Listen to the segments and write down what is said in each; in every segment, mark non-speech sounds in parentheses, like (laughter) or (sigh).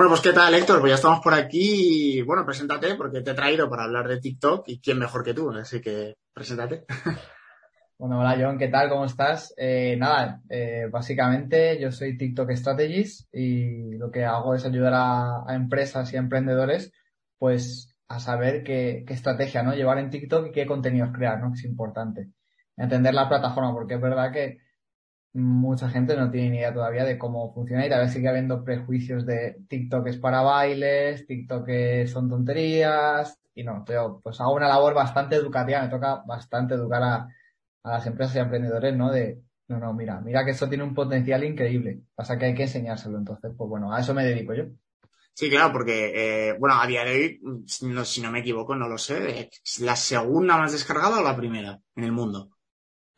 Bueno, pues qué tal, Héctor, pues ya estamos por aquí bueno, preséntate porque te he traído para hablar de TikTok y quién mejor que tú, así que preséntate. (laughs) Bueno, hola John, ¿qué tal? ¿Cómo estás? Eh, nada, eh, básicamente yo soy TikTok Strategist y lo que hago es ayudar a, empresas y a emprendedores pues a saber qué, qué, estrategia ¿no? llevar en TikTok y qué contenidos crear, ¿no? Que es importante. Entender la plataforma, porque es verdad que mucha gente no tiene ni idea todavía de cómo funciona y tal vez sigue habiendo prejuicios de TikTok es para bailes, TikTok son tonterías y no, yo pues hago una labor bastante educativa, me toca bastante educar a, a las empresas y emprendedores, ¿no? De, no, no, mira, mira que eso tiene un potencial increíble, pasa que hay que enseñárselo, entonces, pues bueno, a eso me dedico yo. Sí, claro, porque, eh, bueno, a día de hoy, si no me equivoco, no lo sé, ¿es la segunda más descargada o la primera en el mundo?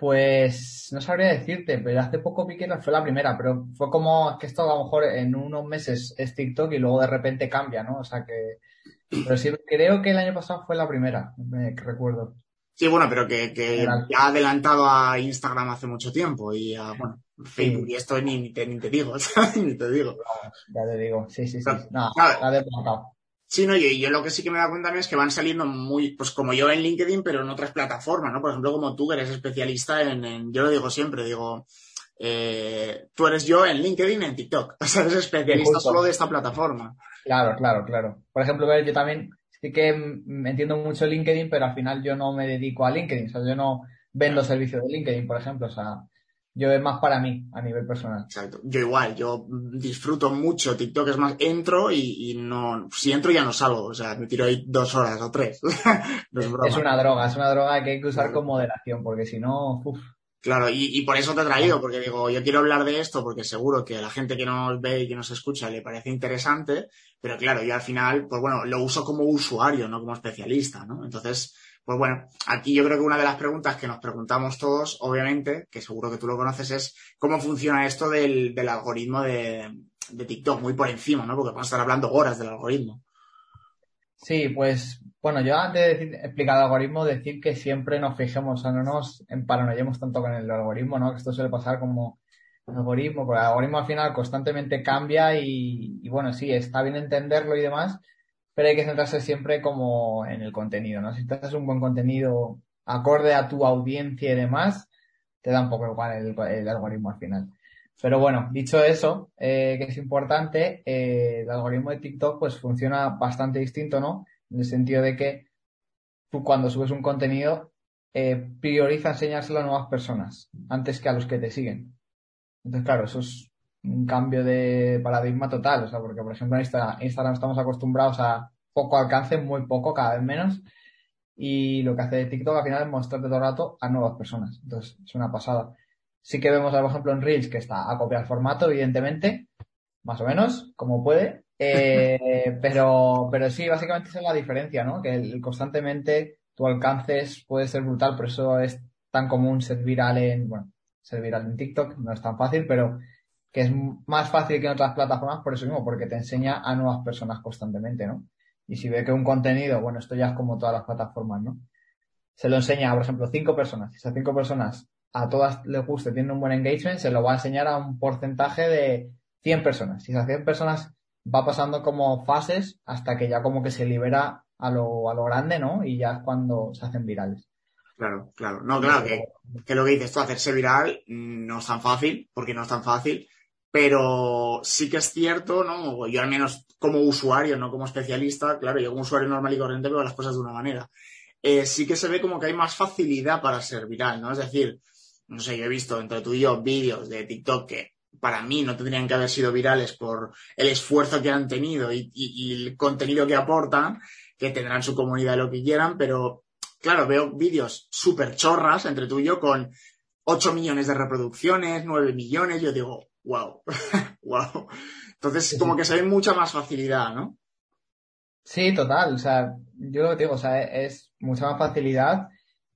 Pues no sabría decirte, pero hace poco vi que fue la primera, pero fue como que esto a lo mejor en unos meses es TikTok y luego de repente cambia, ¿no? O sea que, pero sí, creo que el año pasado fue la primera, me recuerdo. Sí, bueno, pero que, que ya ha adelantado a Instagram hace mucho tiempo y a, bueno, Facebook y esto ni, ni, te, ni te digo, (laughs) ni te digo. Ya te digo, sí, sí, sí. No, la de Sí, no, y yo lo que sí que me da cuenta es que van saliendo muy, pues como yo en LinkedIn, pero en otras plataformas, ¿no? Por ejemplo, como tú, que eres especialista en, yo lo digo siempre, digo, eh, tú eres yo en LinkedIn, en TikTok. (laughs) O sea, eres especialista solo de esta plataforma. Claro, claro, claro. Por ejemplo, yo también sí que entiendo mucho LinkedIn, pero al final yo no me dedico a LinkedIn. O sea, yo no vendo servicios de LinkedIn, por ejemplo. O sea, yo es más para mí a nivel personal. Exacto. Yo igual, yo disfruto mucho TikTok, es más, entro y, no, si entro ya no salgo, o sea, me tiro ahí dos horas o tres. (laughs) es, una droga, es una droga que hay que usar con moderación, porque si no, uff. Claro, y, por eso te he traído, porque digo, yo quiero hablar de esto porque seguro que a la gente que nos ve y que nos escucha le parece interesante, pero claro, yo al final, pues bueno, lo uso como usuario, no como especialista, ¿no? Entonces, pues bueno, aquí yo creo que una de las preguntas que nos preguntamos todos, obviamente, que seguro que tú lo conoces, es cómo funciona esto del, algoritmo de, TikTok, muy por encima, ¿no? Porque vamos a estar hablando horas del algoritmo. Sí, pues bueno, yo antes de decir, explicar el algoritmo, decir que siempre nos fijemos, o sea, no nos paranoyemos tanto con el algoritmo, ¿no? Que esto suele pasar como algoritmo, porque el algoritmo al final constantemente cambia y, y bueno, sí, está bien entenderlo y demás, pero hay que centrarse siempre como en el contenido, ¿no? Si te haces un buen contenido acorde a tu audiencia y demás, te da un poco igual el, algoritmo al final. Pero bueno, dicho eso, eh, que es importante, eh, el algoritmo de TikTok pues funciona bastante distinto, ¿no? En el sentido de que tú cuando subes un contenido eh, prioriza enseñárselo a nuevas personas antes que a los que te siguen. Entonces, claro, eso es un cambio de paradigma total, o sea, porque por ejemplo en Instagram, estamos acostumbrados a poco alcance, muy poco, cada vez menos, y lo que hace TikTok al final es mostrarte todo el rato a nuevas personas, entonces es una pasada. Sí que vemos, por ejemplo, en Reels que está a copiar el formato, evidentemente, más o menos, como puede, eh, (laughs) pero, pero sí, básicamente esa es la diferencia, ¿no? Que constantemente tu alcance puede ser brutal, por eso es tan común ser viral en, bueno, ser viral en TikTok, no es tan fácil, pero que es más fácil que en otras plataformas por eso mismo, porque te enseña a nuevas personas constantemente, ¿no? Y si ve que un contenido, bueno, esto ya es como todas las plataformas, ¿no? Se lo enseña por ejemplo, cinco personas. Si esas cinco personas a todas les guste, tienen un buen engagement, se lo va a enseñar a un porcentaje de 100 personas. Si esas 100 personas va pasando como fases hasta que ya como que se libera a lo, a lo grande, ¿no? Y ya es cuando se hacen virales. Claro, claro. No, claro, que, que lo que dices tú, hacerse viral no es tan fácil, porque no es tan fácil, pero sí que es cierto, ¿no? Yo al menos como usuario, no como especialista, claro, yo como usuario normal y corriente veo las cosas de una manera. Eh, sí que se ve como que hay más facilidad para ser viral, ¿no? Es decir, no sé, yo he visto entre tú y yo vídeos de TikTok que para mí no tendrían que haber sido virales por el esfuerzo que han tenido y, el contenido que aportan, que tendrán su comunidad lo que quieran, pero claro, veo vídeos súper chorras entre tú y yo con 8 millones de reproducciones, 9 millones, yo digo, wow, wow. (laughs) Entonces, como que se ve mucha más facilidad, ¿no? Sí, total. O sea, yo lo que digo, o sea, es mucha más facilidad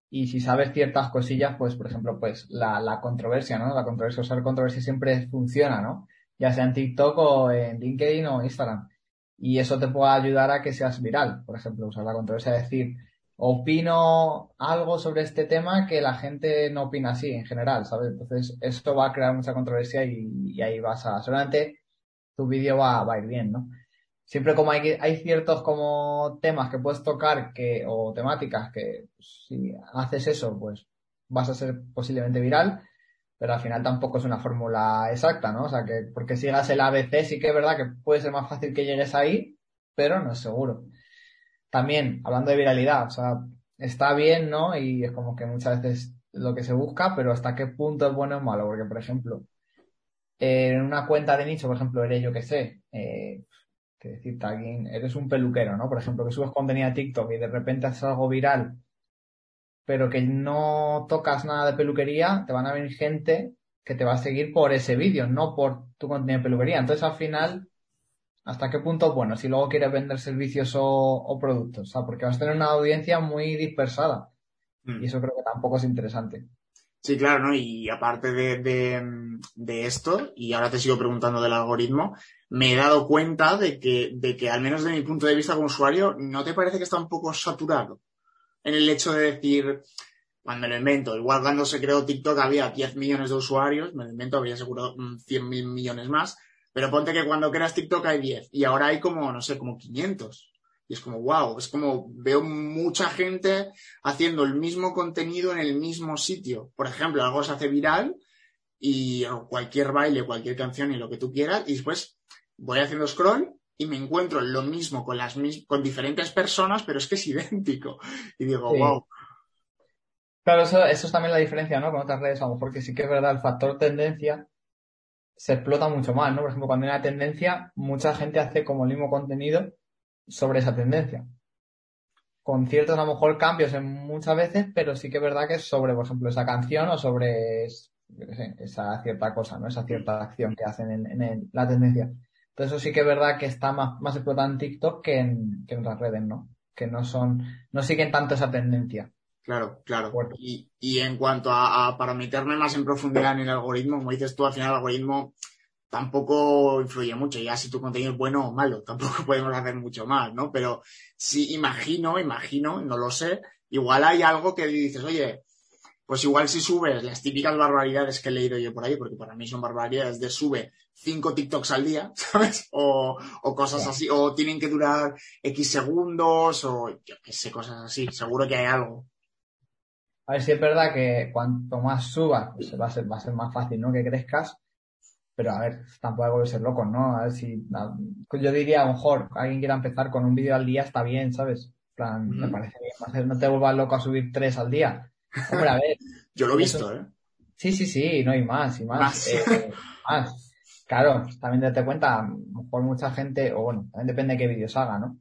y si sabes ciertas cosillas, pues, por ejemplo, pues la, la controversia, ¿no? La controversia, usar controversia siempre funciona, ¿no? Ya sea en TikTok o en LinkedIn o Instagram. Y eso te puede ayudar a que seas viral. Por ejemplo, usar la controversia, decir, opino algo sobre este tema que la gente no opina así en general, ¿sabes? Entonces, esto va a crear mucha controversia y, ahí vas a, solamente tu vídeo va, va, a ir bien, ¿no? siempre como hay, hay ciertos como temas que puedes tocar que, o temáticas que pues, si haces eso, pues vas a ser posiblemente viral, pero al final tampoco es una fórmula exacta, ¿no? O sea, que porque sigas el ABC sí que es verdad que puede ser más fácil que llegues ahí, pero no es seguro. También, hablando de viralidad, o sea, está bien, ¿no? Y es como que muchas veces lo que se busca, pero hasta qué punto es bueno o malo, porque por ejemplo, en una cuenta de nicho, por ejemplo, eres yo que sé, eh, que decirte eres un peluquero, ¿no? Por ejemplo, que subes contenido a TikTok y de repente haces algo viral, pero que no tocas nada de peluquería, te van a venir gente que te va a seguir por ese vídeo, no por tu contenido de peluquería. Entonces, al final, ¿hasta qué punto? Bueno, si luego quieres vender servicios o, productos, o sea, porque vas a tener una audiencia muy dispersada. Mm. Y eso creo que tampoco es interesante. Sí, claro, ¿no? Y aparte de, esto, y ahora te sigo preguntando del algoritmo, me he dado cuenta de que, de que, al menos de mi punto de vista como usuario, ¿no te parece que está un poco saturado? En el hecho de decir, cuando lo invento, igual cuando se creó TikTok había 10 millones de usuarios, me lo invento, habría seguro 100 mm, mil millones más, pero ponte que cuando creas TikTok hay 10 y ahora hay como, no sé, como 500. Y es como, wow, es como veo mucha gente haciendo el mismo contenido en el mismo sitio. Por ejemplo, algo se hace viral y cualquier baile, cualquier canción y lo que tú quieras, y después voy haciendo scroll y me encuentro lo mismo con las con diferentes personas, pero es que es idéntico. Y digo, wow. Claro, eso, eso es también la diferencia, ¿no? Con otras redes, a lo mejor que sí que es verdad, el factor tendencia se explota mucho más, ¿no? Por ejemplo, cuando hay una tendencia, mucha gente hace como el mismo contenido sobre esa tendencia. Con ciertos a lo mejor cambios en muchas veces, pero sí que es verdad que es sobre, por ejemplo, esa canción o sobre esa cierta cosa, ¿no? Esa cierta acción que hacen en, la tendencia. Entonces eso sí que es verdad que está más, más en TikTok que en, que en otras redes, ¿no? Que no son, no siguen tanto esa tendencia. Claro, claro. Y, y, en cuanto a, a, para meterme más en profundidad en el algoritmo, como dices tú, al final el algoritmo tampoco influye mucho. Ya si tu contenido es bueno o malo, tampoco (laughs) podemos hacer mucho más, ¿no? Pero sí imagino, imagino, no lo sé, igual hay algo que dices, oye, pues igual si subes las típicas barbaridades que he leído yo por ahí, porque para mí son barbaridades de sube cinco TikToks al día, (laughs) ¿sabes? O, o cosas así, o tienen que durar X segundos, o yo qué sé, cosas así. Seguro que hay algo. A ver si es verdad que cuanto más subas, pues va a ser, va a ser más fácil, ¿no? Que crezcas. Pero a ver, tampoco hay que ser locos, ¿no? A ver si. yo diría, a lo mejor, alguien quiera empezar con un vídeo al día, está bien, ¿sabes? plan, me parece bien. No te vuelvas loco a subir tres al día. Hombre, a ver. (laughs) yo lo he visto, ¿eh? Sí, sí, sí, no hay más, y más. Más. Eh, más. Claro, también date cuenta, a lo mejor mucha gente, o bueno, también depende de qué vídeos haga, ¿no?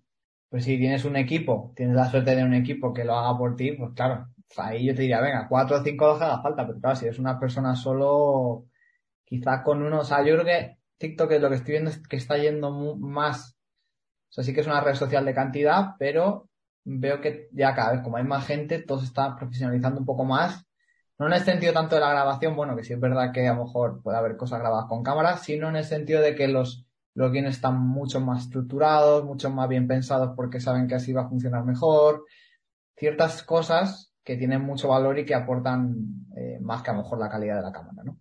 Pues si tienes un equipo, tienes la suerte de un equipo que lo haga por ti, pues claro, ahí yo te diría, venga, cuatro o cinco haga falta, pero claro, si eres una persona solo, quizá con uno, o sea, yo creo que TikTok es lo que estoy viendo es que está yendo más, o sea, sí que es una red social de cantidad, pero veo que ya cada vez como hay más gente, todo se está profesionalizando un poco más. No en el sentido tanto de la grabación, bueno, que sí es verdad que a lo mejor puede haber cosas grabadas con cámara, sino en el sentido de que los, los guiones están mucho más estructurados, mucho más bien pensados porque saben que así va a funcionar mejor. Ciertas cosas que tienen mucho valor y que aportan eh, más que a lo mejor la calidad de la cámara, ¿no?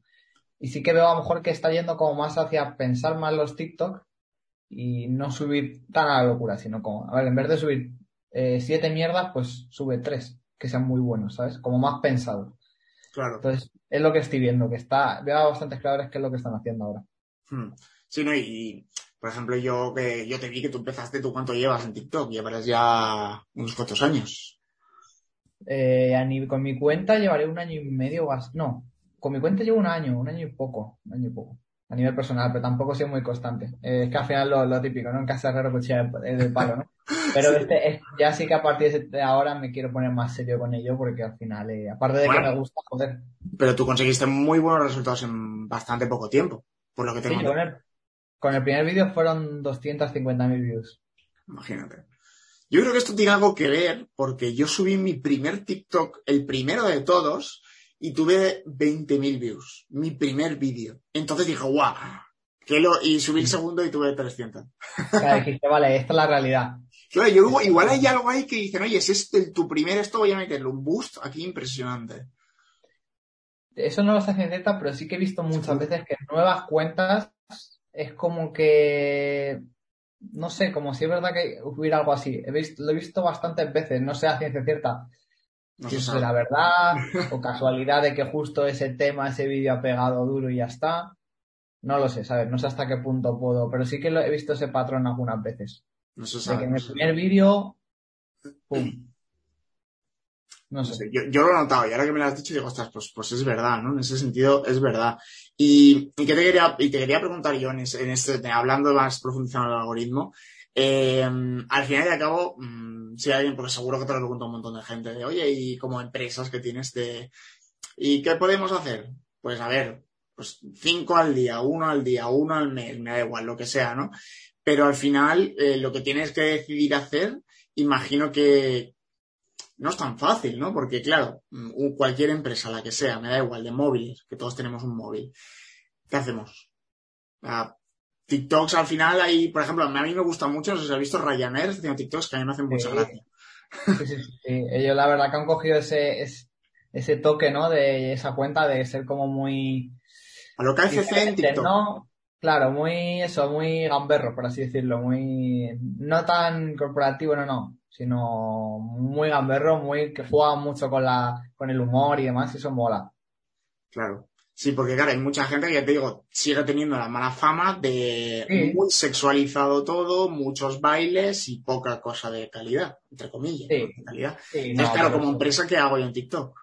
Y sí que veo a lo mejor que está yendo como más hacia pensar más los TikTok y no subir tan a la locura, sino como, a ver, en vez de subir eh, siete mierdas, pues sube tres, que sean muy buenos, ¿sabes? Como más pensados. Claro. Entonces, es lo que estoy viendo, que está, veo a bastantes creadores que es lo que están haciendo ahora. Hmm. Sí, ¿no? Y, por ejemplo, yo que yo te vi que tú empezaste, ¿tú cuánto llevas en TikTok? Llevarás ya unos cuantos años. Eh, con mi cuenta llevaré un año y medio, no, con mi cuenta llevo un año, un año y poco, un año y poco, a nivel personal, pero tampoco soy muy constante. Eh, es que al final lo, típico, ¿no? En casa herrero cuchilla de, palo, ¿no? (laughs) Pero este es, ya sí que a partir de ahora me quiero poner más serio con ello porque al final, eh, aparte de que me gusta, joder. Pero tú conseguiste muy buenos resultados en bastante poco tiempo, por lo que tengo. Sí, con, el, con el primer vídeo fueron 250.000 views. Imagínate. Yo creo que esto tiene algo que ver porque yo subí mi primer TikTok, el primero de todos, y tuve 20.000 views. Mi primer vídeo. Entonces dije, guau. Lo... Y subí el segundo y tuve 300. Claro, dijiste, vale, esta es la realidad. Claro, yo, igual hay algo ahí que dicen, oye, es este tu primer esto, voy a meterle un boost aquí impresionante. Eso no lo sé cierta, pero sí que he visto muchas veces que nuevas cuentas es como que no sé, como si es verdad que hubiera algo así. He visto, lo he visto bastantes veces, no sé a ciencia cierta No si es la verdad (laughs) o casualidad de que justo ese tema, ese vídeo ha pegado duro y ya está. No lo sé, ¿sabes? No sé hasta qué punto puedo, pero sí que lo, he visto ese patrón algunas veces. No se De sabe. que en el primer vídeo, (clears throat) ¡pum! No sé. yo, yo lo he notado y ahora que me lo has dicho digo, ostras, pues, pues es verdad, ¿no? En ese sentido es verdad. Y, y que te quería, y te quería preguntar yo en, ese- en este, hablando más profundizando el algoritmo, eh, al final y al cabo, mm, si alguien, porque seguro que te lo pregunta un montón de gente, de oye, y como empresas que tienes de, ¿y qué podemos hacer? Pues a ver, pues cinco al día, uno al día, uno al mes, me da igual, lo que sea, ¿no? Pero al final, eh, lo que tienes que decidir hacer, imagino que, no es tan fácil, ¿no? Porque, claro, mm, cualquier empresa, la que sea, me da igual, de móviles, que todos tenemos un móvil. ¿Qué hacemos? Ah, TikToks al final hay, por ejemplo, a mí me gusta mucho, no sé si has visto Ryanair, haciendo TikToks que a mí me hacen mucha Sí. gracia. Sí, sí, sí. Ellos la verdad que han cogido ese, ese, ese toque, ¿no? De esa cuenta de ser como muy A lo KFC en diferente, TikTok. ¿no? Claro, muy eso, muy gamberro, por así decirlo, muy no tan corporativo, no, no, sino muy gamberro, muy que juega mucho con la, con el humor y demás, y eso mola. Claro. Sí, porque claro, hay mucha gente que ya te digo, sigue teniendo la mala fama de Sí. muy sexualizado todo, muchos bailes y poca cosa de calidad, entre comillas, Sí. de calidad. Sí, Entonces, no, claro, como empresa, ¿qué hago yo en TikTok?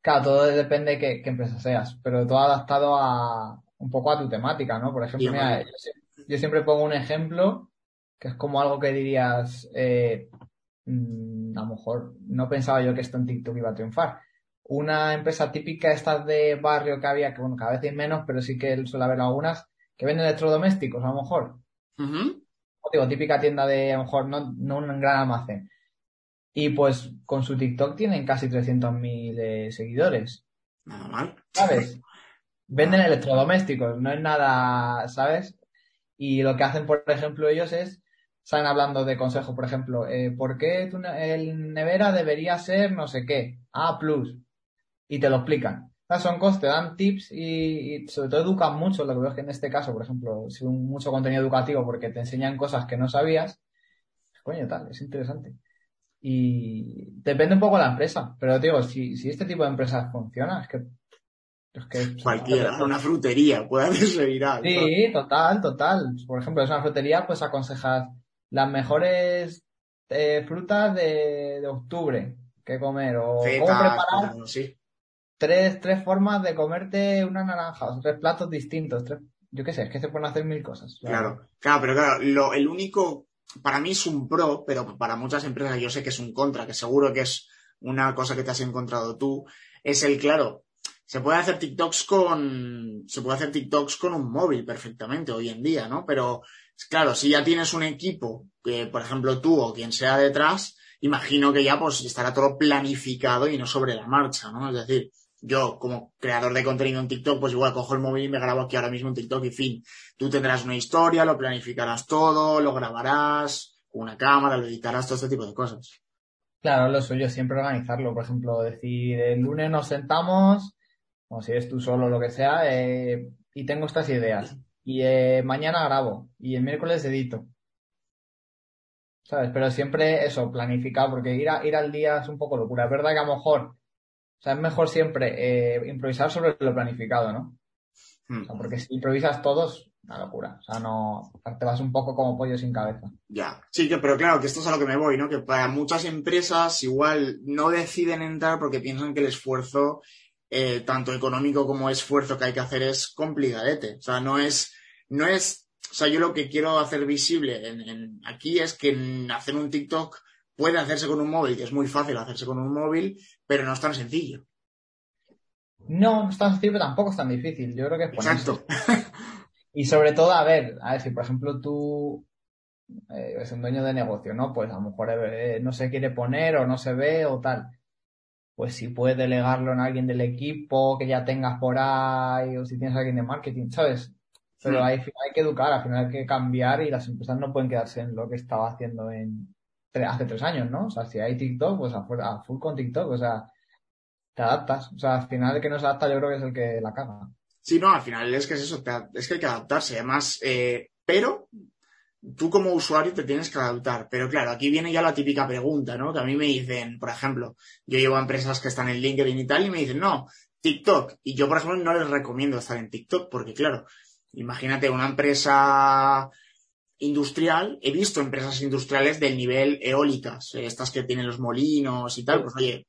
Claro, todo depende de qué, qué empresa seas, pero todo adaptado a un poco a tu temática, ¿no? Por ejemplo, mira, yo siempre pongo un ejemplo que es como algo que dirías, eh, mm, a lo mejor no pensaba yo que esto en TikTok iba a triunfar. Una empresa típica, estas de barrio que había, que bueno, cada vez hay menos, pero sí que suele haber algunas, que venden electrodomésticos, a lo mejor. Digo, típica tienda de, a lo mejor, no, no un gran almacén. Y pues con su TikTok tienen casi 300.000 eh, seguidores. Nada mal. ¿sabes? (laughs) Venden electrodomésticos, no es nada, ¿sabes? Y lo que hacen, por ejemplo, ellos es, salen hablando de consejos, por ejemplo, eh, ¿por qué tu ne- el nevera debería ser no sé qué? A plus. Y te lo explican. O sea, son cosas, te dan tips y, y sobre todo educan mucho, lo que veo es que en este caso, por ejemplo, es un, mucho contenido educativo porque te enseñan cosas que no sabías, coño, tal, es interesante. Y depende un poco de la empresa, pero digo, si, si este tipo de empresas funciona, es que es que Cualquiera, una frutería puede hacerse viral. ¿no? Sí, total, total. Por ejemplo, es una frutería, pues aconsejas las mejores eh, frutas de, de octubre que comer o cómo preparar así. tres, tres formas de comerte una naranja, o tres platos distintos, tres, yo qué sé, es que se pueden hacer mil cosas. Claro, claro, pero claro, lo, el único, para mí es un pro, pero para muchas empresas yo sé que es un contra, que seguro que es una cosa que te has encontrado tú, es el, claro, se puede hacer TikToks con, se puede hacer TikToks con un móvil perfectamente hoy en día, ¿no? Pero, claro, si ya tienes un equipo, que por ejemplo tú o quien sea detrás, imagino que ya pues estará todo planificado y no sobre la marcha, ¿no? Es decir, yo como creador de contenido en TikTok, pues igual cojo el móvil y me grabo aquí ahora mismo en TikTok y fin. Tú tendrás una historia, lo planificarás todo, lo grabarás con una cámara, lo editarás, todo este tipo de cosas. Claro, lo suyo siempre organizarlo. Por ejemplo, decir, el lunes nos sentamos, o si eres tú solo, lo que sea, eh, y tengo estas ideas. Y eh, mañana grabo, y el miércoles edito. ¿Sabes? Pero siempre eso, planificado, porque ir, a- ir al día es un poco locura. Es verdad que a lo mejor, o sea, es mejor siempre eh, improvisar sobre lo planificado, ¿no? Hmm, O sea, porque si improvisas todos, una locura. O sea, no, te vas un poco como pollo sin cabeza. Ya. Sí, que, pero claro, que esto es a lo que me voy, ¿no? Que para muchas empresas igual no deciden entrar porque piensan que el esfuerzo, eh, tanto económico como esfuerzo que hay que hacer es complicadete. O sea, no es, no es, o sea, yo lo que quiero hacer visible en, en- aquí es que en hacer un TikTok puede hacerse con un móvil, que es muy fácil hacerse con un móvil, pero no es tan sencillo. No, no es tan sencillo, pero tampoco es tan difícil. Yo creo que es. Exacto. (laughs) Y sobre todo, a ver, a ver, si por ejemplo tú eh, eres un dueño de negocio, ¿no? Pues a lo mejor eh, no se quiere poner o no se ve o tal. Pues si puedes delegarlo en alguien del equipo que ya tengas por ahí o si tienes a alguien de marketing, ¿sabes? Pero Hmm. hay, hay que educar, al final hay que cambiar y las empresas no pueden quedarse en lo que estaba haciendo en hace tres años, ¿no? O sea, si hay TikTok, pues a, full- a full con TikTok, o sea, te adaptas. O sea, al final el que no se adapta yo creo que es el que la caga. Sí, no, al final es que es eso, te- es que hay que adaptarse. Además, eh, pero tú como usuario te tienes que adaptar. Pero claro, aquí viene ya la típica pregunta, ¿no? Que a mí me dicen, por ejemplo, yo llevo a empresas que están en LinkedIn y tal y me dicen, no, TikTok. Y yo, por ejemplo, no les recomiendo estar en TikTok porque, claro, imagínate una empresa industrial, he visto empresas industriales del nivel eólicas, eh, estas que tienen los molinos y tal, pues oye,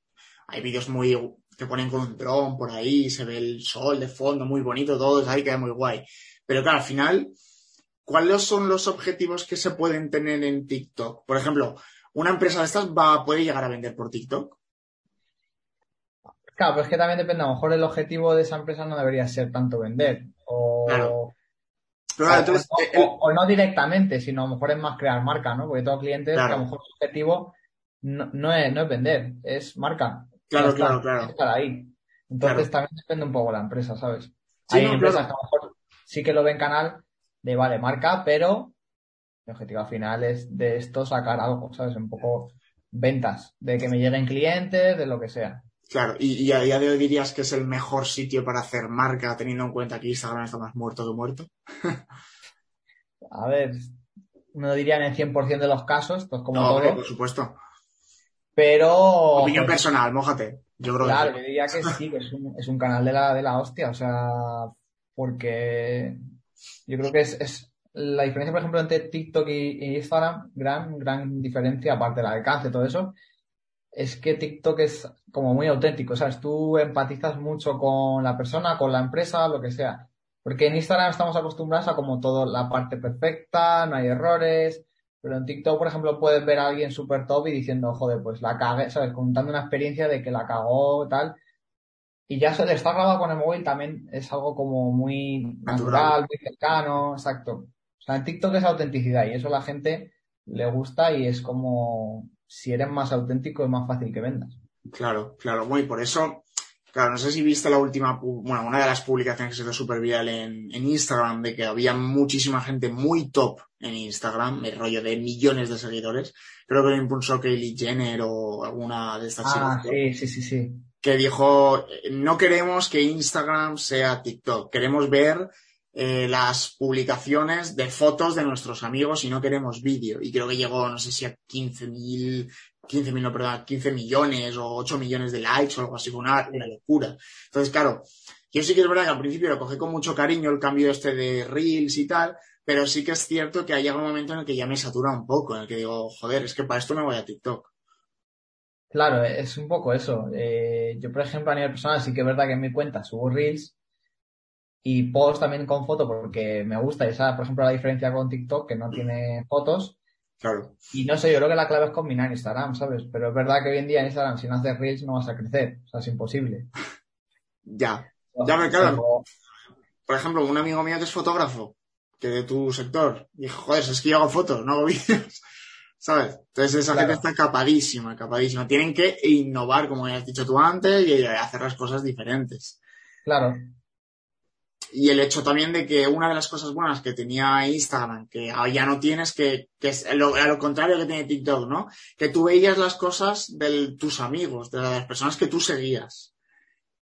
hay vídeos muy que ponen con un dron por ahí, se ve el sol de fondo, muy bonito todo, ahí queda muy guay. Pero claro, al final, ¿cuáles son los objetivos que se pueden tener en TikTok? Por ejemplo, una empresa de estas va, puede llegar a vender por TikTok. Claro, pero es que también depende, a lo mejor el objetivo de esa empresa no debería ser tanto vender. O, o, no directamente, sino a lo mejor es más crear marca, ¿no? Porque todo cliente, a lo mejor su objetivo no, es, no es vender, es marca. Claro, claro, claro. Estar ahí. Entonces también depende un poco de la empresa, ¿sabes? Hay empresas que a lo mejor sí que lo ven canal de vale, marca, pero el objetivo final es de esto sacar algo, ¿sabes? Un poco ventas, de que me lleguen clientes, de lo que sea. Claro, y, a día de hoy dirías que es el mejor sitio para hacer marca, teniendo en cuenta que Instagram está más muerto que muerto. (laughs) a ver, no diría en el 100% de los casos, pues como no, todo. por supuesto. Pero. Opinión personal, mójate. Yo creo claro, que... yo diría que sí, que es un, es un canal de la, de la hostia, o sea, porque yo creo que es, es la diferencia, por ejemplo, entre TikTok y, Instagram, gran, gran diferencia, aparte del alcance, todo eso, es que TikTok es como muy auténtico, ¿sabes? Tú empatizas mucho con la persona, con la empresa, lo que sea. Porque en Instagram estamos acostumbrados a como todo la parte perfecta, no hay errores, pero en TikTok, por ejemplo, puedes ver a alguien súper top y diciendo, joder, pues la cagué, ¿sabes? Contando una experiencia de que la cagó, tal. Y ya se le está grabado con el móvil también es algo como muy natural, muy cercano, exacto. O sea, en TikTok es autenticidad y eso a la gente le gusta y es como, si eres más auténtico es más fácil que vendas. Claro, claro. Bueno, y por eso, claro, no sé si viste la última, bueno, una de las publicaciones que se hizo súper viral en, Instagram, de que había muchísima gente muy top en Instagram, el rollo de millones de seguidores. Creo que lo impulsó Kylie Jenner o alguna de estas ah, sí, sí, sí, sí. Que dijo, no queremos que Instagram sea TikTok, queremos ver eh, las publicaciones de fotos de nuestros amigos y no queremos vídeo. Y creo que llegó, no sé si a 15.000, 15.000, no, perdón, 15 millones o 8 millones de likes o algo así, una, una locura. Entonces, claro, yo sí que es verdad que al principio lo cogí con mucho cariño el cambio este de Reels y tal, pero sí que es cierto que ha llegado un momento en el que ya me satura un poco, en el que digo, joder, es que para esto me voy a TikTok. Claro, es un poco eso. Eh, yo, por ejemplo, a nivel personal, sí que es verdad que en mi cuenta subo Reels, y post también con foto porque me gusta. Y esa, por ejemplo, la diferencia con TikTok, que no tiene fotos. Claro. Y no sé, yo creo que la clave es combinar Instagram, ¿sabes? Pero es verdad que hoy en día en Instagram, si no haces Reels, no vas a crecer. O sea, es imposible. (laughs) ya. ya me quedo. Por ejemplo, un amigo mío que es fotógrafo, que de tu sector, dijo, joder, es que yo hago fotos, no hago (laughs) vídeos. ¿Sabes? Entonces esa gente está capadísima, capadísima. Tienen que innovar, como ya has dicho tú antes, y hacer las cosas diferentes. Claro y el hecho también de que una de las cosas buenas que tenía Instagram, que ya no tienes, que, que es lo, a lo contrario que tiene TikTok, ¿no? Que tú veías las cosas de tus amigos, de las personas que tú seguías.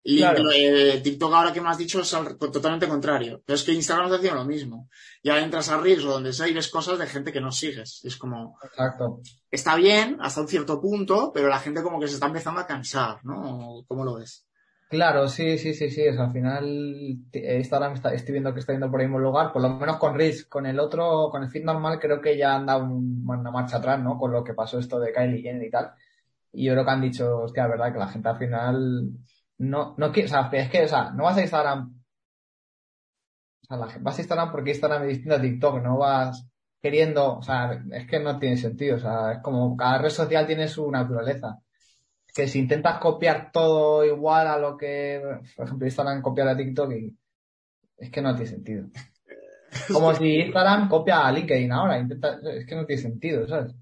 Y eh, TikTok ahora que me has dicho es totalmente contrario. Pero es que Instagram está haciendo lo mismo. Ya entras a Reels o donde sea y ves cosas de gente que no sigues. Es como... Exacto. Está bien hasta un cierto punto, pero la gente como que se está empezando a cansar, ¿no? ¿Cómo lo ves? Claro, sí, sí, sí, sí. al final Instagram está, estoy viendo que está yendo por el mismo lugar, por lo menos con Riz. Con el otro, con el feed normal, creo que ya han dado una marcha atrás, ¿no? Con lo que pasó esto de Kylie Jenner y tal. Y yo creo que han dicho, hostia, verdad, que la gente al final no, no quiere, o sea, es que, o sea, no vas a Instagram. O sea, la, vas a Instagram porque Instagram es distinto a TikTok, no vas queriendo, o sea, es que no tiene sentido, o sea, es como cada red social tiene su naturaleza que si intentas copiar todo igual a lo que, por ejemplo, Instagram copia a TikTok y es que no tiene sentido. (laughs) Como si Instagram copia a LinkedIn ahora, intenta, es que no tiene sentido, ¿sabes?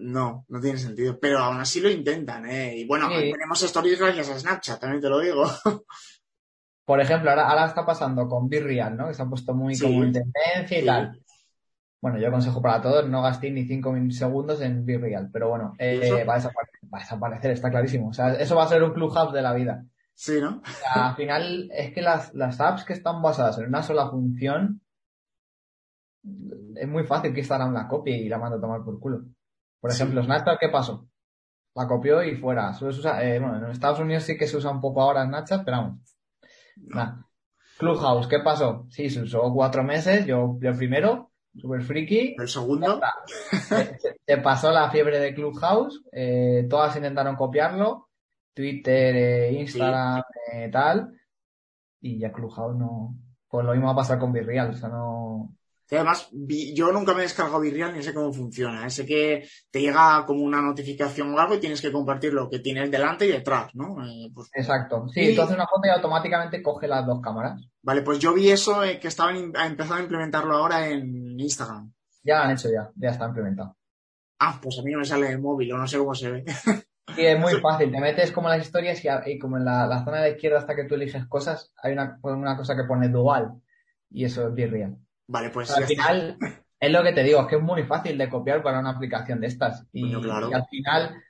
No, no tiene sentido, pero aún así lo intentan, ¿eh? Y bueno, tenemos stories gracias a Snapchat, también te lo digo. (laughs) Por ejemplo, ahora, ahora está pasando con Virreal, ¿no? Que se ha puesto muy como en tendencia y tal. Bueno, yo consejo para todos, no gastéis ni 5 segundos en Virreal, pero bueno, eh, va, a va, a desaparecer, está clarísimo. O sea, eso va a ser un clubhouse de la vida. Sí, ¿no? al final es que las, las apps que están basadas en una sola función es muy fácil que Instagram la copie y la mande a tomar por culo. Por ejemplo, Snapchat, ¿qué pasó? La copió y fuera. Eh, bueno, en Estados Unidos sí que se usa un poco ahora Snapchat, pero vamos. Clubhouse, ¿qué pasó? Sí, se usó cuatro meses, yo, yo primero, super friki. El segundo. Se, pasó la fiebre de Clubhouse, eh, todas intentaron copiarlo, Twitter, eh, Instagram, eh, tal, y ya Clubhouse no. Pues lo mismo va a pasar con Virreal, o sea, no. Y además, yo nunca me he descargado Virreal ni sé cómo funciona. Sé que te llega como una notificación o algo y tienes que compartir lo que tienes delante y detrás, ¿no? Pues Exacto. Sí, entonces una foto y automáticamente coge las dos cámaras. Vale, pues yo vi eso que estaban empezado a implementarlo ahora en Instagram. Ya lo han hecho ya, ya está implementado. Ah, pues a mí no me sale el móvil o no sé cómo se ve. (laughs) Sí, es muy (laughs) fácil. Te metes como en las historias y, como en la, zona de izquierda hasta que tú eliges cosas, hay una, una cosa que pone dual y eso es bien Vale, pues al final es lo que te digo, es que es muy fácil de copiar para una aplicación de estas. Y, al final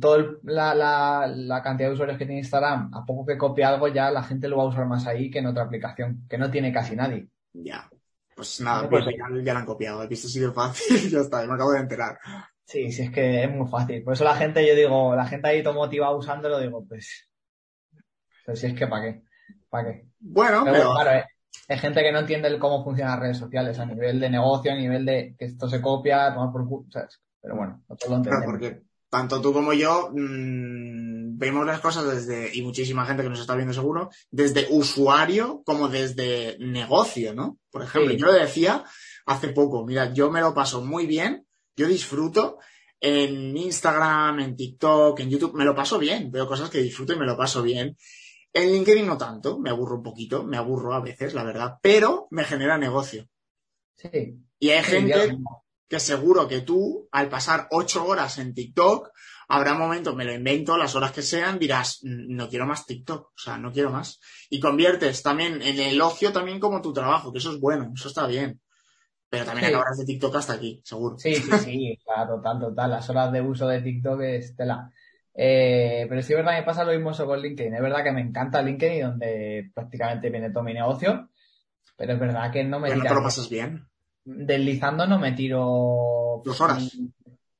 toda la, la, cantidad de usuarios que tiene Instagram, a poco que copie algo ya la gente lo va a usar más ahí que en otra aplicación, que no tiene casi nadie. Ya. Pues nada, pues, ya, ya, la han copiado. He visto sido fácil (laughs) ya está, me acabo de enterar. Sí, sí, es que es muy fácil. Por eso la gente, yo digo, la gente ahí todo motivada usándolo, digo, pues, pues si es que para qué, para qué. Bueno, pero... Claro, hay gente que no entiende cómo funcionan las redes sociales a nivel de negocio, a nivel de que esto se copia, tomar por culo, ¿sabes? Pero bueno, nosotros lo entendemos. Claro, porque tanto tú como yo mmm, vemos las cosas desde, y muchísima gente que nos está viendo seguro, desde usuario como desde negocio, ¿no? Por ejemplo, yo decía hace poco, mira, yo me lo paso muy bien yo disfruto en Instagram, en TikTok, en YouTube, me lo paso bien, veo cosas que disfruto y me lo paso bien. En LinkedIn no tanto, me aburro un poquito, me aburro a veces, la verdad, pero me genera negocio. Sí. Y hay gente que seguro que tú, al pasar ocho horas en TikTok, habrá momentos, me lo invento, las horas que sean, dirás, mm, no quiero más TikTok, o sea, no quiero más. Y conviertes también en el ocio también como tu trabajo, que eso es bueno, eso está bien. Pero también sí. acabarás de TikTok hasta aquí, seguro. Sí, sí, sí, claro, total, total. Las horas de uso de TikTok es tela. Eh, pero sí es verdad que pasa lo mismo con LinkedIn. Es verdad que me encanta LinkedIn, donde prácticamente viene todo mi negocio. Pero es verdad que no me tiro. lo pasas bien. Deslizando no me tiro. ¿Dos horas?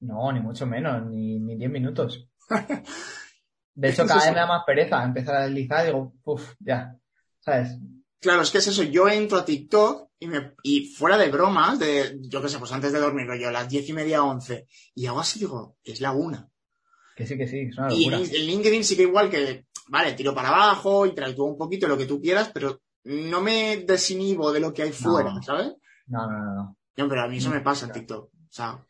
no, ni mucho menos, ni, ni diez minutos. (laughs) De hecho, cada vez me da más pereza empezar a deslizar y digo, uff, ya. ¿Sabes? Claro, es que es eso. Yo entro a TikTok y, me, y fuera de bromas, de, yo qué sé, pues antes de dormir, yo a las diez y media, once, y hago así, digo, es la una. Que sí, que sí, es una Y en, LinkedIn sí que igual que, vale, tiro para abajo, interactúo un poquito, lo que tú quieras, pero no me desinhibo de lo que hay fuera, ¿sabes? No, no, no, no. No, pero a mí eso me pasa en TikTok. O sea,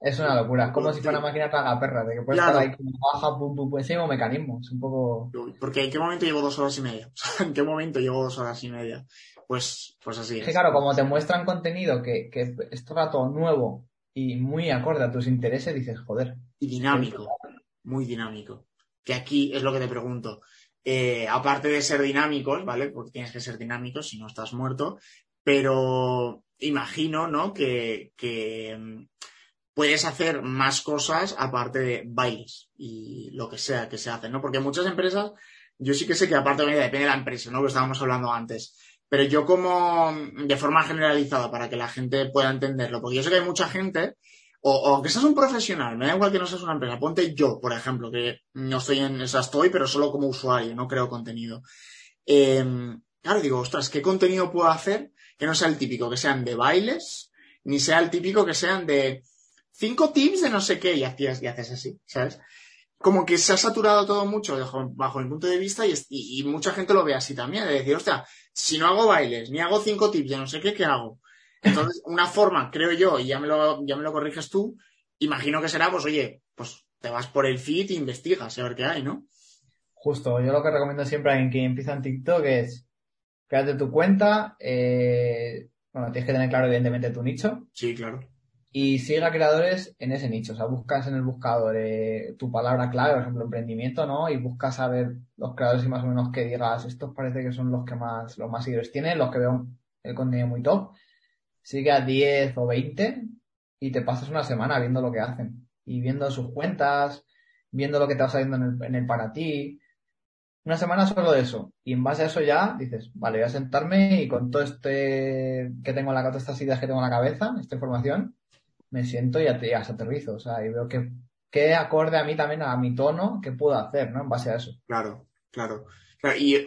es una locura, es como si fuera una máquina para perra, de que puedes estar ahí como baja, pum, pum, pum, ese mismo mecanismo, es un poco... Porque ¿en qué momento llevo dos horas y media? (laughs) ¿En qué momento llevo dos horas y media? Pues, pues así es. Que claro, como te muestran contenido que, que es todo nuevo y muy acorde a tus intereses, dices, joder. Y dinámico, muy dinámico. Que aquí es lo que te pregunto. Eh, aparte de ser dinámicos, ¿vale? Porque tienes que ser dinámico si no estás muerto, pero imagino, ¿no? Que, que puedes hacer más cosas aparte de bailes y lo que sea que se hace, ¿no? Porque muchas empresas, yo sí que sé que aparte de depende de la empresa, ¿no? Que estábamos hablando antes. Pero yo como de forma generalizada para que la gente pueda entenderlo, porque yo sé que hay mucha gente, o, que seas un profesional, me da igual que no seas una empresa, ponte yo, por ejemplo, que no estoy en esa estoy, pero solo como usuario, no creo contenido. Em, claro, digo, ostras, ¿qué contenido puedo hacer que no sea el típico, que sean de bailes, ni sea el típico que sean de cinco tips de no sé qué y hacías y haces así, ¿sabes? Como que se ha saturado todo mucho bajo, mi punto de vista y, mucha gente lo ve así también, de decir, hostia, si no hago bailes, ni hago cinco tips de no sé qué, ¿qué hago? Entonces, (laughs) una forma, creo yo, y ya me lo, ya me lo corriges tú, imagino que será, pues oye, pues te vas por el feed e investigas a ver qué hay, ¿no? Justo, yo lo que recomiendo siempre a alguien que empieza en TikTok es, créate tu cuenta, eh, bueno, tienes que tener claro evidentemente tu nicho. Sí, claro y sigue a creadores en ese nicho. O sea, buscas en el buscador eh, tu palabra clave, por ejemplo, emprendimiento, ¿no? Y buscas a ver los creadores y más o menos que digas, estos parece que son los que más, los más seguidores tienen, los que veo el contenido muy top. Sigue a 10 o 20 y te pasas una semana viendo lo que hacen y viendo sus cuentas, viendo lo que te va saliendo en el, en el para ti. una semana solo de eso. Y en base a eso ya dices, vale, voy a sentarme y con todo este que tengo en la todas estas ideas que tengo en la cabeza, esta información, me siento y aterrizo. O sea, y veo que qué acorde a mí también, a mi tono, qué puedo hacer, ¿no? En base a eso. Claro, claro. y eh,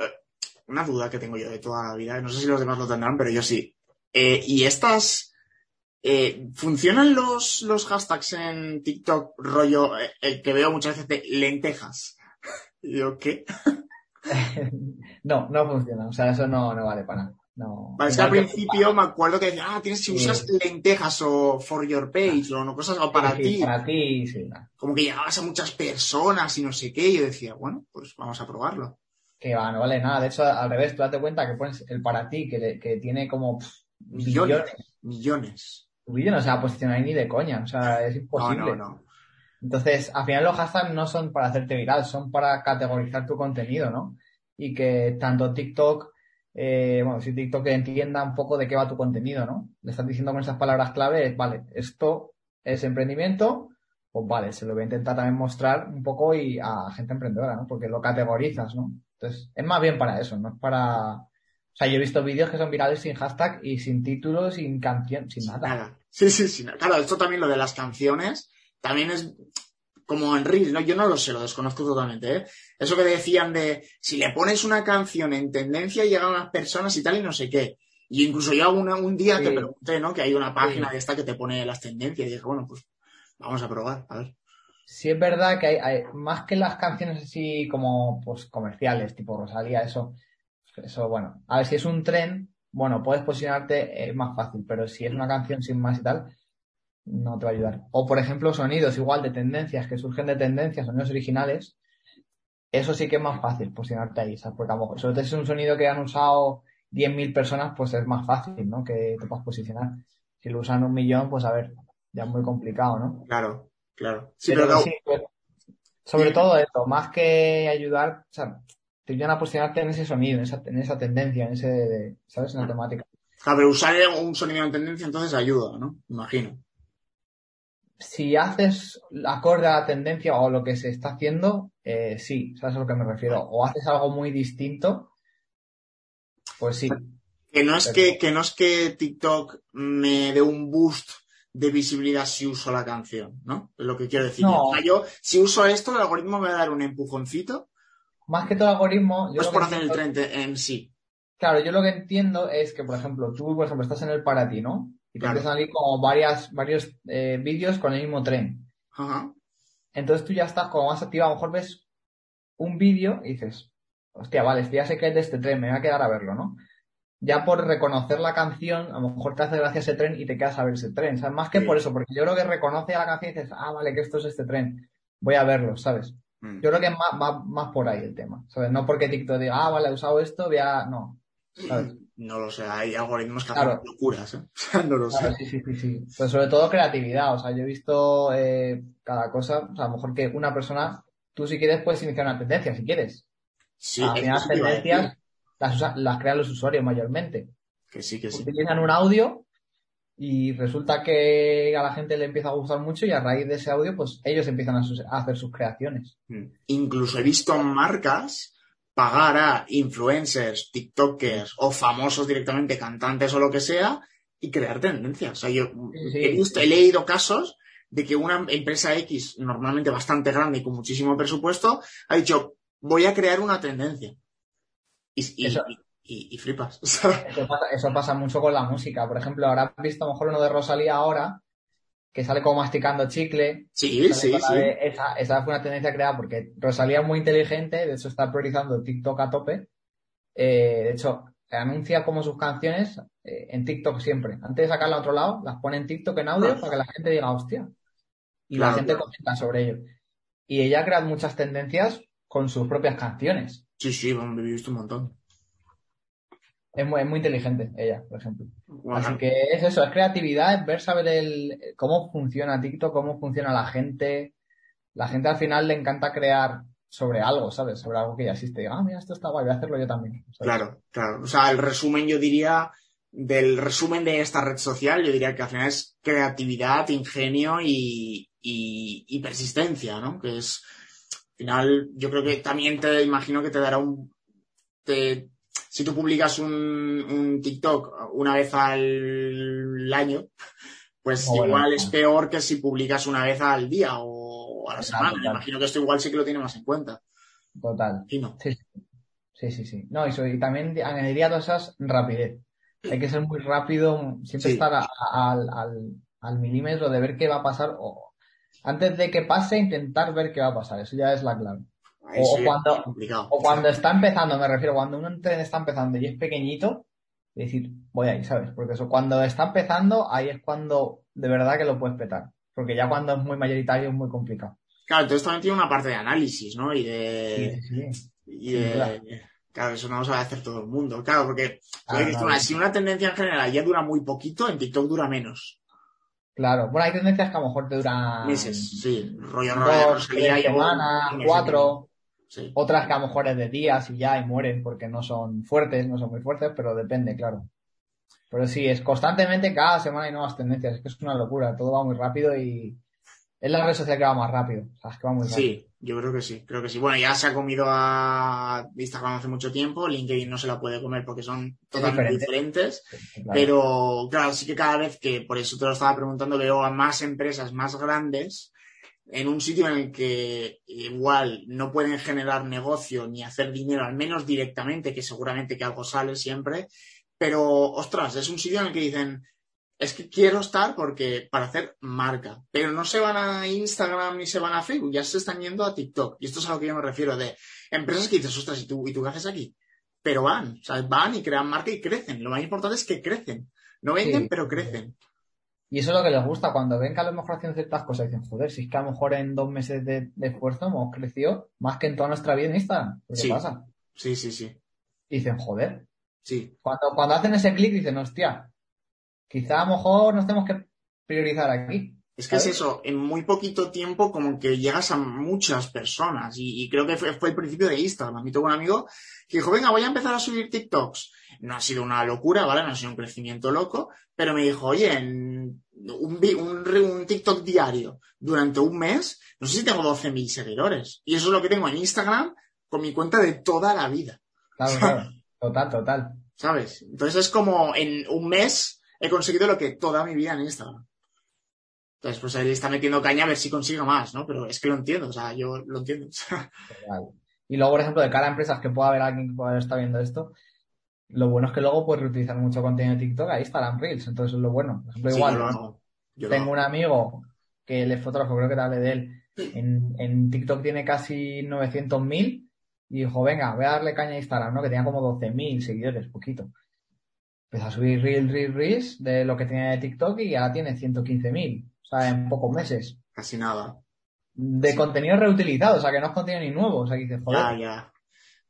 una duda que tengo yo de toda la vida, no sé si los demás lo tendrán, pero yo sí. Eh, ¿Y estas eh, ¿Funcionan los, los hashtags en TikTok rollo, el que veo muchas veces de lentejas? ¿Y (laughs) yo qué? (laughs) no, no funciona. O sea, eso no, no vale para nada. No. Vale, es que al principio me acuerdo que decía, ah, tienes si usas lentejas o for your page o no cosas o para ti. Para ti, sí. Como que llegabas a muchas personas y no sé qué. Y yo decía, bueno, pues vamos a probarlo. Que va, no vale nada. De hecho, al revés, tú date cuenta que pones el para ti, que, que tiene como millones. Millones. Tu vídeo no se va a posicionar ni de coña. O sea, es imposible. No, no, no. Entonces, al final los hashtags no son para hacerte viral, son para categorizar tu contenido, ¿no? Y que tanto TikTok, eh, bueno, si TikTok entienda un poco de qué va tu contenido, ¿no? Le estás diciendo con esas palabras clave, vale, esto es emprendimiento, pues vale, se lo voy a intentar también mostrar un poco y a gente emprendedora, ¿no? Porque lo categorizas, ¿no? Entonces, es más bien para eso, no es para... O sea, yo he visto vídeos que son virales sin hashtag y sin título, sin canción, sin nada. nada. Sí, sí, sí. Claro, esto también lo de las canciones también es como en Reels, ¿no? Yo no lo sé, lo desconozco totalmente, ¿eh? Eso que decían de si le pones una canción en tendencia llegan unas personas y tal y no sé qué. Y incluso yo un día te pregunté, ¿no? Que hay una página de esta que te pone las tendencias y dije, bueno, pues vamos a probar, a ver. Sí es verdad que hay, más que las canciones así como pues comerciales, tipo Rosalía, eso, eso bueno, a ver si es un tren, bueno, puedes posicionarte es más fácil, pero si es una canción sin más y tal, no te va a ayudar. O, por ejemplo, sonidos igual de tendencias que surgen de tendencias, sonidos originales, eso sí que es más fácil posicionarte ahí, ¿sabes? Porque a lo mejor, sobre todo si es un sonido que han usado 10.000 personas, pues es más fácil, ¿no? Que te puedas posicionar. Si lo usan un millón, pues a ver, ya es muy complicado, ¿no? Claro, claro. Pues, sobre todo esto, más que ayudar, o sea, te ayudan a posicionarte en ese sonido, en esa, en esa tendencia, en ese, ¿sabes? En la temática. Claro, pero usar un sonido en tendencia entonces ayuda, ¿no? Imagino si haces acorde a la tendencia o lo que se está haciendo, eh, sí, ¿sabes a lo que me refiero? O haces algo muy distinto, pues sí. Que no es que, que no es que TikTok me dé un boost de visibilidad si uso la canción, ¿no? Es lo que quiero decir. yo, si uso esto, el algoritmo me va a dar un empujoncito. Más que todo el algoritmo. Yo es por hacer el tren en sí. Claro, yo lo que entiendo es que, por ejemplo, tú, por ejemplo, estás en el para ti, ¿no? Y te empiezan a salir como varias, varios eh, vídeos con el mismo tren. Entonces tú ya estás como más activo, a lo mejor ves un vídeo y dices, hostia, vale, este ya sé que es de este tren, me voy a quedar a verlo, ¿no? Ya por reconocer la canción, a lo mejor te hace gracia ese tren y te quedas a ver ese tren, ¿sabes? Más que por eso, porque yo creo que reconoce a la canción y dices, ah, vale, que esto es este tren, voy a verlo, ¿sabes? Mm. Yo creo que es más, más, por ahí el tema, ¿sabes? No porque TikTok diga, ah, vale, he usado esto, voy a... No, ¿sabes? No lo sé, hay algoritmos que hacen locuras, ¿eh? (laughs) no lo sé. Sí, sí, sí. Pues sobre todo creatividad, o sea, yo he visto eh, cada cosa, o sea, a lo mejor que una persona, tú si quieres puedes iniciar una tendencia, si quieres. Sí, las tendencias las, las crean los usuarios mayormente. Que sí, que sí. Utilizan un audio y resulta que a la gente le empieza a gustar mucho y a raíz de ese audio, pues ellos empiezan a, a hacer sus creaciones. Mm. Incluso he visto marcas pagar a influencers, TikTokers o famosos directamente, cantantes o lo que sea, y crear tendencias. O sea, yo he, visto, he leído casos de que una empresa X, normalmente bastante grande y con muchísimo presupuesto, ha dicho, voy a crear una tendencia. Y, flipas. (laughs) Eso pasa, mucho con la música. Por ejemplo, ahora has visto a lo mejor uno de Rosalía ahora, que sale como masticando chicle. Sí, sí, sí. esa, esa, fue una tendencia creada porque Rosalía es muy inteligente, de hecho está priorizando TikTok a tope. Eh, de hecho, anuncia como sus canciones eh, en TikTok siempre. Antes de sacarla a otro lado, las pone en TikTok en audio para que la gente diga, hostia. Y la gente comenta sobre ello. Y ella crea muchas tendencias con sus propias canciones. Sí, sí, me he visto un montón. Es muy, inteligente ella, por ejemplo. Así que es eso, es creatividad, es ver, saber el, cómo funciona TikTok, cómo funciona la gente. La gente al final le encanta crear sobre algo, ¿sabes? Sobre algo que ya existe. ah, mira, esto está guay, voy a hacerlo yo también. Claro, claro. O sea, el resumen, yo diría, del resumen de esta red social, yo diría que al final es creatividad, ingenio y, y, persistencia, ¿no? Que es, final, yo creo que también te imagino que te dará un... Te, si tú publicas un, un TikTok una vez al año, pues Oh, igual bueno. es peor que si publicas una vez al día o a la semana. total. Imagino que esto igual sí que lo tiene más en cuenta. Total. Y no. Sí, sí. Sí. No, y, y también añadiría todas esas rapidez. Hay que ser muy rápido, siempre Sí. estar a- a- al, al, al milímetro de ver qué va a pasar o antes de que pase, intentar ver qué va a pasar. Eso ya es la clave. Ahí O- sí cuando- complicado. O cuando está empezando, me refiero, cuando un tren está empezando y es pequeñito, decir, voy ahí, ¿sabes? Porque eso, cuando está empezando, ahí es cuando de verdad que lo puedes petar. Porque ya cuando es muy mayoritario es muy complicado. Claro, entonces también tiene una parte de análisis, ¿no? Y de... Sí, sí. Y de-. Claro, eso no lo sabe hacer todo el mundo. Claro, porque Ah, si una tendencia en general ya dura muy poquito, en TikTok dura menos. Claro, bueno, hay tendencias que a lo mejor te duran Meses, sí. Rollo dos, tres semanas, mes cuatro, Sí. otras que a lo mejor es de días y ya y mueren porque no son fuertes, no son muy fuertes, pero depende, claro. Pero sí, es constantemente cada semana hay nuevas tendencias, es que es una locura, todo va muy rápido y es la red social que va más rápido, o sea, es que va muy rápido. Sí, yo creo que sí, creo que sí. Bueno, ya se ha comido a Instagram hace mucho tiempo, LinkedIn no se la puede comer porque son totalmente diferente. diferentes, Claro. pero claro, sí que cada vez que, por eso te lo estaba preguntando, veo a más empresas más grandes en un sitio en el que igual no pueden generar negocio ni hacer dinero, al menos directamente, que seguramente que algo sale siempre, pero ostras, es un sitio en el que dicen, es que quiero estar porque para hacer marca, pero no se van a Instagram ni se van a Facebook, ya se están yendo a TikTok. Y esto es a lo que yo me refiero, de empresas que dices, ostras, ¿y tú, ¿y tú qué haces aquí? Pero van, o sea, van y crean marca y crecen. Lo más importante es que crecen. No venden, Sí. pero crecen. Y eso es lo que les gusta, cuando ven que a lo mejor hacen ciertas cosas, dicen, joder, si es que a lo mejor en dos meses de, de esfuerzo hemos crecido más que en toda nuestra vida en Instagram. ¿Qué Sí. pasa? Sí, sí, sí. Y dicen, joder, Sí, Cuando, cuando hacen ese clic dicen, hostia, quizá a lo mejor nos tenemos que priorizar aquí. Es que es eso, en muy poquito tiempo como que llegas a muchas personas y, y creo que fue, fue el principio de Instagram. Yo tengo un amigo que dijo, venga, voy a empezar a subir TikToks. No ha sido una locura, ¿vale? No ha sido un crecimiento loco, pero me dijo, oye, en un TikTok diario durante un mes, no sé si tengo 12.000 seguidores. Y eso es lo que tengo en Instagram con mi cuenta de toda la vida, Claro, (laughs) claro. Total, total. ¿sabes? Entonces es como en un mes he conseguido lo que toda mi vida en Instagram. Entonces, pues él está metiendo caña a ver si consigue más, ¿no? Pero es que lo entiendo, o sea, yo lo entiendo. Y luego, por ejemplo, de cara a empresas que pueda haber alguien que pueda estar viendo esto, lo bueno es que luego puedes reutilizar mucho contenido de TikTok, ahí estarán Reels, entonces es lo bueno. Por ejemplo, Sí, igual, yo lo hago. Yo lo tengo hago. un amigo que él es fotógrafo, creo que te hablé de él, en, en TikTok tiene casi 900.000 y dijo, venga, voy a darle caña a Instagram, ¿no? Que tenía como 12.000 seguidores, poquito. Empezó a subir Reels, Reels, Reels de lo que tenía de TikTok y ahora tiene 115.000, o sea, en pocos meses. Casi nada. De contenido reutilizado, o sea, que no es contenido ni nuevo, o sea, que dices, Ya, joder, ya.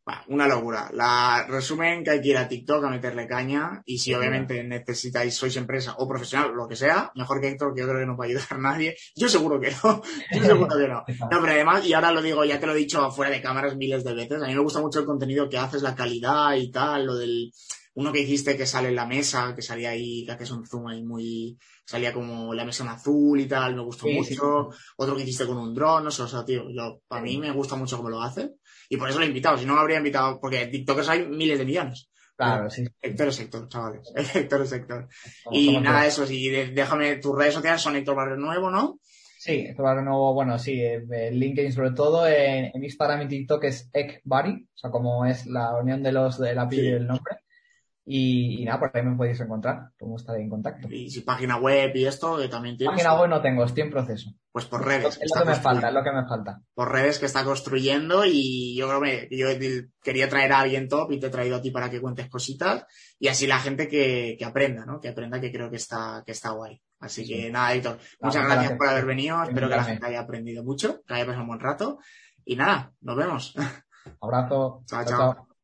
Bueno, una locura. La resumen que hay que ir a TikTok a meterle caña y si obviamente necesitáis, sois empresa o profesional, lo que sea, mejor que Héctor, que yo creo que no va a ayudar a nadie. Yo seguro que no. (laughs) Yo seguro que no. No, pero además, y ahora lo digo, ya te lo he dicho fuera de cámaras miles de veces, a mí me gusta mucho el contenido que haces, la calidad y tal, lo del, uno que hiciste que sale en la mesa, que salía ahí, que haces un zoom ahí muy, salía como la mesa en azul y tal, me gustó Sí, mucho. Otro que hiciste con un dron, no sé, o sea, tío, yo, a mí me gusta mucho cómo lo hace. Y por eso lo he invitado, si no lo habría invitado, porque TikTokers hay miles de millones. claro, sí. Héctor es Héctor, chavales. (laughs) Héctor es Héctor. Somos- Y somos nada, eso sí, déjame, tus redes sociales son Héctor Barrio Nuevo, ¿no? Sí, va de nuevo, bueno, sí, eh, en LinkedIn sobre todo, en, en Instagram y TikTok es Ekbari, o sea, como es la unión de los del apellido Sí. y el nombre. Y, y nada, por ahí me podéis encontrar, podemos estar en contacto. Y si página web y esto, que también tienes. Página web no tengo, estoy en proceso. Pues por Es redes. lo que me falta, es lo que me falta. Por redes que está construyendo y yo creo que yo quería traer a alguien top y te he traído a ti para que cuentes cositas y así la gente que, que aprenda, ¿no? Que aprenda que creo que está, que está guay. Así Sí. que nada, Héctor, muchas gracias gracias. por haber venido. Espero que la gente haya aprendido mucho, que haya pasado un buen rato. Y nada, nos vemos. Abrazo. Chao, chao. chao. chao.